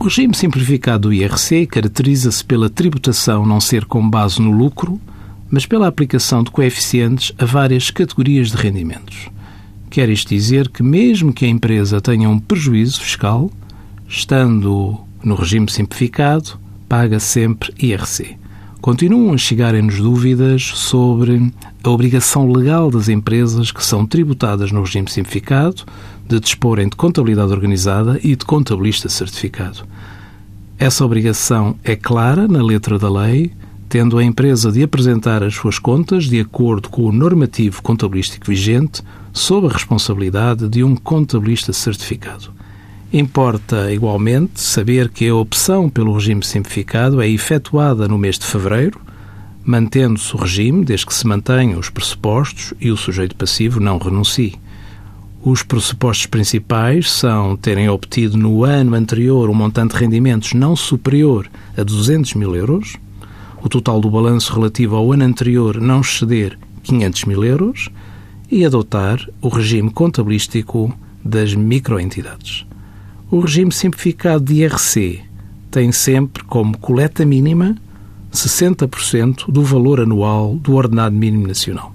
O regime simplificado do IRC caracteriza-se pela tributação não ser com base no lucro, mas pela aplicação de coeficientes a várias categorias de rendimentos. Quer isto dizer que, mesmo que a empresa tenha um prejuízo fiscal, estando no regime simplificado, paga sempre IRC. Continuam a chegarem-nos dúvidas sobre a obrigação legal das empresas que são tributadas no regime simplificado de disporem de contabilidade organizada e de contabilista certificado. Essa obrigação é clara na letra da lei, tendo a empresa de apresentar as suas contas de acordo com o normativo contabilístico vigente, sob a responsabilidade de um contabilista certificado. Importa, igualmente, saber que a opção pelo regime simplificado é efetuada no mês de fevereiro, mantendo-se o regime desde que se mantenham os pressupostos e o sujeito passivo não renuncie. Os pressupostos principais são terem obtido no ano anterior um montante de rendimentos não superior a 200 mil euros, o total do balanço relativo ao ano anterior não exceder 500 mil euros e adotar o regime contabilístico das microentidades. O regime simplificado de IRC tem sempre como coleta mínima 60% do valor anual do ordenado mínimo nacional.